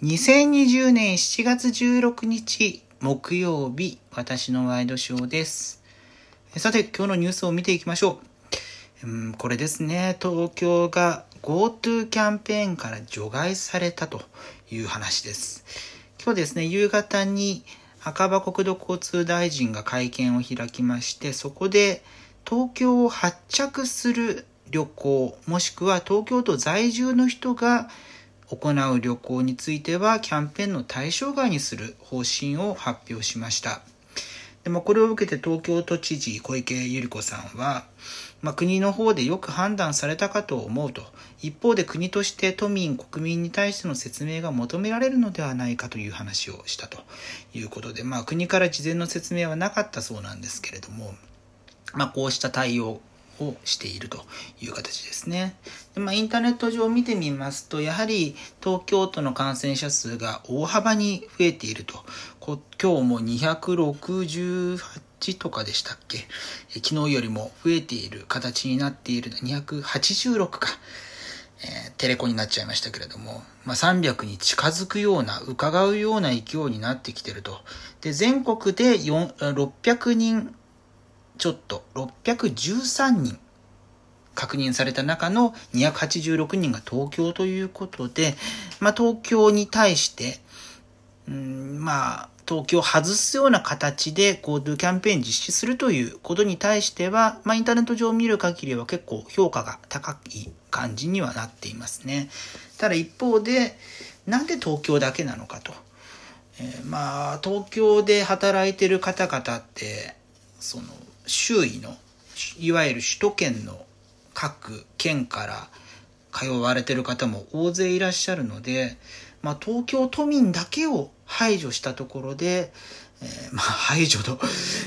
2020年7月16日木曜日、私のワイドショーです。さて、今日のニュースを見ていきましょう。うん、これですね、東京が GoTo キャンペーンから除外されたという話です。今日ですね、夕方に赤羽国土交通大臣が会見を開きまして、そこで東京を発着する旅行、もしくは東京都在住の人が行う旅行についてはキャンペーンの対象外にする方針を発表しました。でもこれを受けて東京都知事小池百合子さんは、まあ、国の方でよく判断されたかと思うと一方で国として都民国民に対しての説明が求められるのではないかという話をしたということで、まあ、国から事前の説明はなかったそうなんですけれども、まあ、こうした対応をしているという形ですね。でまあ、インターネット上を見てみますと、やはり東京都の感染者数が大幅に増えていると。こ今日も268とかでしたっけ？昨日よりも増えている形になっている、286か。えー、テレコになっちゃいましたけれども、まあ、300に近づくような、伺うような勢いになってきてると。で、全国で4 600人ちょっと613人確認された中の286人が東京ということで、まあ、東京に対して、うん、まあ、東京を外すような形で GoTo キャンペーン実施するということに対しては、まあ、インターネット上を見る限りは結構評価が高い感じにはなっていますね。ただ一方で、なんで東京だけなのかと。えー、まあ、東京で働いてる方々って、その、周囲のいわゆる首都圏の各県から通われてる方も大勢いらっしゃるので、まあ、東京都民だけを排除したところで、えー、まあ排除の、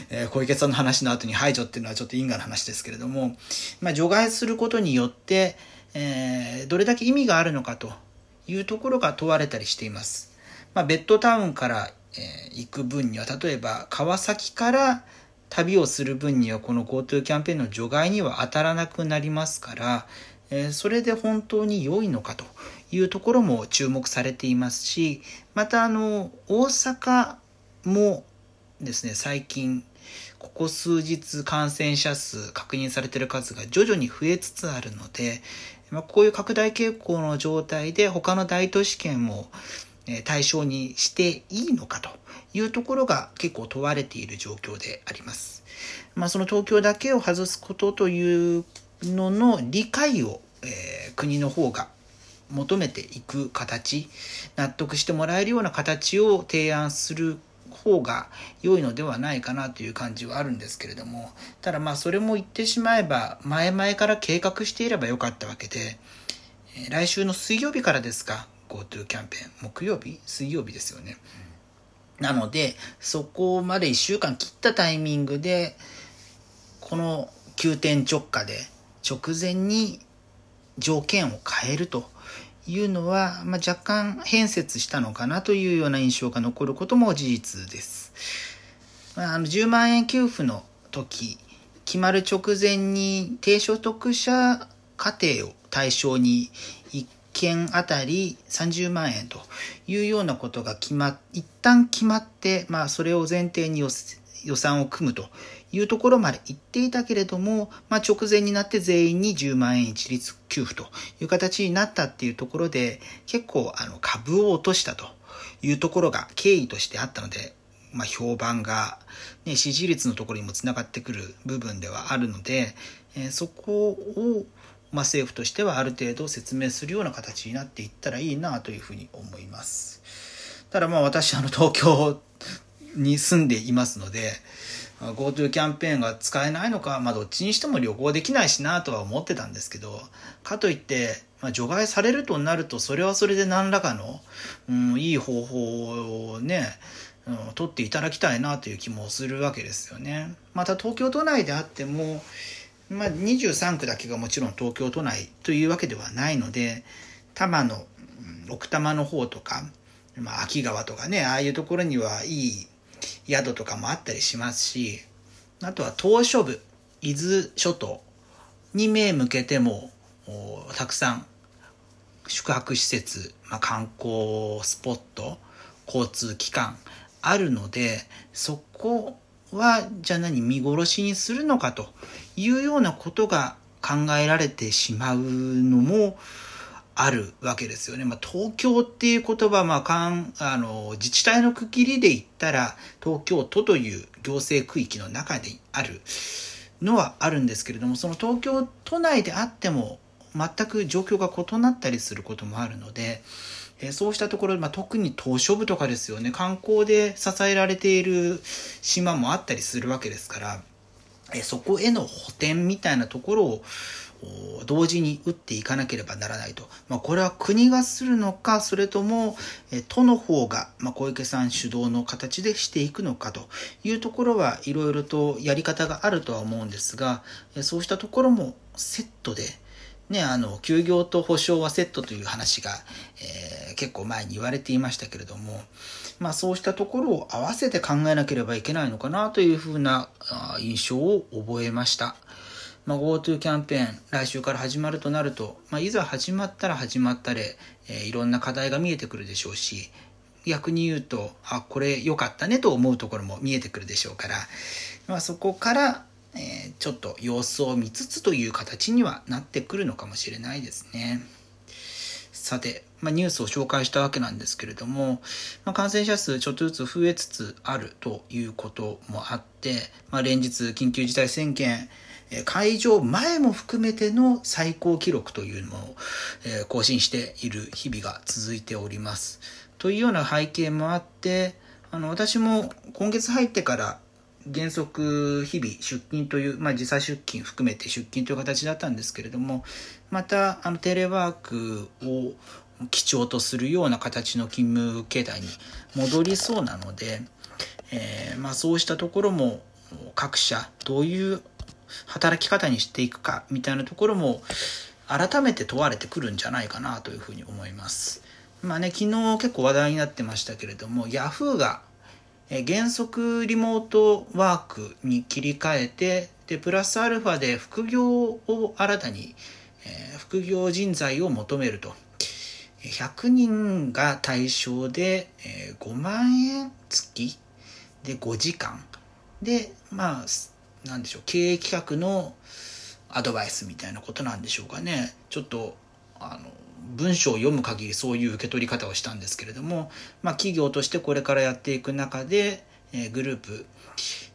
え、小池さんの話の後に排除っていうのはちょっと因果の話ですけれども、まあ、除外することによって、えー、どれだけ意味があるのかというところが問われたりしています。まあ、ベッドタウンから、え、行く分には例えば川崎から旅をする分にはこの GoTo キャンペーンの除外には当たらなくなりますから、え、それで本当に良いのかというところも注目されていますし、またあの、大阪もですね、最近、ここ数日感染者数確認されている数が徐々に増えつつあるので、まあ、こういう拡大傾向の状態で他の大都市圏も対象にしていいのかというところが結構問われている状況であります。まあ、その東京だけを外すことというのの理解を、えー、国の方が求めていく形、納得してもらえるような形を提案する方が良いのではないかなという感じはあるんですけれども、ただまあそれも言ってしまえば前々から計画していればよかったわけで、来週の水曜日からですか、GoTo キャンペーン。木曜日？水曜日ですよね。なので、そこまで1週間切ったタイミングで、この急転直下で直前に条件を変えるというのは、まあ、若干変節したのかなというような印象が残ることも事実です。まあ、あの10万円給付の時、決まる直前に低所得者家庭を対象に1件あたり30万円というようなことが決ま一旦決まって、まあ、それを前提に予算を組むというところまで行っていたけれども、まあ、直前になって全員に10万円一律給付という形になったっていうところで結構あの株を落としたというところが経緯としてあったので、まあ、評判が、ね、支持率のところにもつながってくる部分ではあるので、えー、そこをまあ、政府としてはある程度説明するような形になっていったらいいなというふうに思います。ただまあ私あの東京に住んでいますので、GoTo キャンペーンが使えないのか、まあどっちにしても旅行できないしなとは思ってたんですけど、かといって、まあ、除外されるとなると、それはそれで何らかの、うん、いい方法をね、うん、取っていただきたいなという気もするわけですよね。また東京都内であっても、まあ、23区だけがもちろん東京都内というわけではないので多摩の奥多摩の方とか、まあ、秋川とかねああいうところにはいい宿とかもあったりしますしあとは島しょ部伊豆諸島に目向けてもたくさん宿泊施設、まあ、観光スポット交通機関あるのでそこはじゃあ何見殺しにするのかというようなことが考えられてしまうのもあるわけですよね。まあ、東京っていう言葉、まあ、かんあの自治体の区切りで言ったら東京都という行政区域の中であるのはあるんですけれどもその東京都内であっても全く状況が異なったりすることもあるので、えそうしたところ、まあ、特に島しょ部とかですよね観光で支えられている島もあったりするわけですから、えそこへの補填みたいなところを同時に打っていかなければならないと。まあ、これは国がするのか、それとも、え都の方が、まあ、小池さん主導の形でしていくのかというところはいろいろとやり方があるとは思うんですが、そうしたところもセットで、ね、あの、休業と保証はセットという話が、えー、結構前に言われていましたけれども、まあそうしたところを合わせて考えなければいけないのかなというふうな印象を覚えました。まあ、GoTo キャンペーン来週から始まるとなると、まあ、いざ始まったら始まったで、えー、いろんな課題が見えてくるでしょうし逆に言うとあこれ良かったねと思うところも見えてくるでしょうから、まあ、そこから、えー、ちょっと様子を見つつという形にはなってくるのかもしれないですね。さて、まあ、ニュースを紹介したわけなんですけれども、まあ、感染者数ちょっとずつ増えつつあるということもあって、まあ、連日緊急事態宣言会場前も含めての最高記録というのを更新している日々が続いております。というような背景もあって、あの私も今月入ってから原則日々出勤という、まあ、時差出勤含めて出勤という形だったんですけれどもまたあのテレワークを基調とするような形の勤務形態に戻りそうなので、えー、まあ、そうしたところも各社どういう働き方にしていくかみたいなところも改めて問われてくるんじゃないかなというふうに思います。まあね、昨日結構話題になってましたけれども、Yahoo が原則リモートワークに切り替えて、で、プラスアルファで副業を新たに、え、副業人材を求めると。100人が対象で、え、5万円月で5時間で、まあ、なんでしょう、経営企画のアドバイスみたいなことなんでしょうかね。ちょっと、あの、文章を読む限りそういう受け取り方をしたんですけれども、まあ、企業としてこれからやっていく中で、え、グループ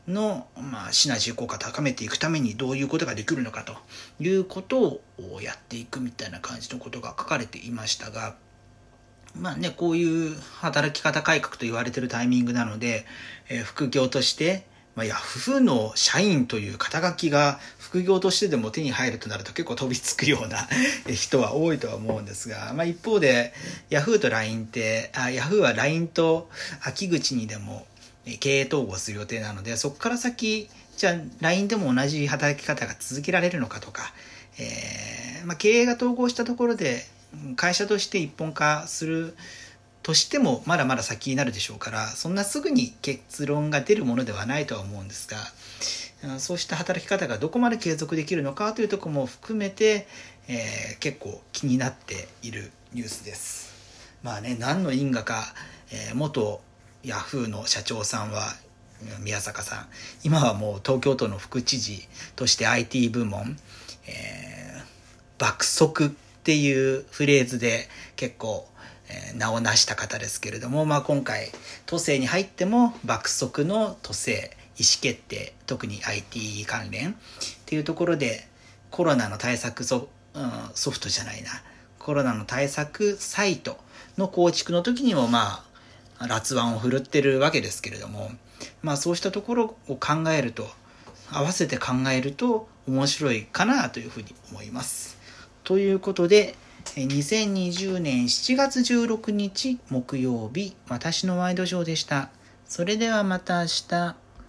の、まあ、シナジー効果を高めていくためにどういうことができるのかということをやっていくみたいな感じのことが書かれていましたが、まあね、こういう働き方改革と言われてるタイミングなので、え、副業として、まあ、ヤフーの社員という肩書きが副業としてでも手に入るとなると結構飛びつくような 人は多いとは思うんですが、まあ、一方でヤフーと LINE ってあヤフーは LINE と秋口にでも経営統合する予定なのでそこから先じゃあ LINE でも同じ働き方が続けられるのかとか、えーまあ、経営が統合したところで会社として一本化するとしてもまだまだ先になるでしょうからそんなすぐに結論が出るものではないとは思うんですがそうした働き方がどこまで継続できるのかというとこも含めて、えー、結構気になっているニュースです。まあね何の因果か、えー、元ヤフーの社長さんは宮坂さん今はもう東京都の副知事として IT 部門、えー、爆速っていうフレーズで結構え名を成した方ですけれども、まあ、今回都政に入っても爆速の都政意思決定特に IT 関連っていうところでコロナの対策ソ,、うん、ソフトじゃないなコロナの対策サイトの構築の時にもまあ辣腕を振るってるわけですけれどもまあそうしたところを考えると合わせて考えると面白いかなというふうに思います。ということで2020年7月16日木曜日、私のワイドショーでした。それではまた明日。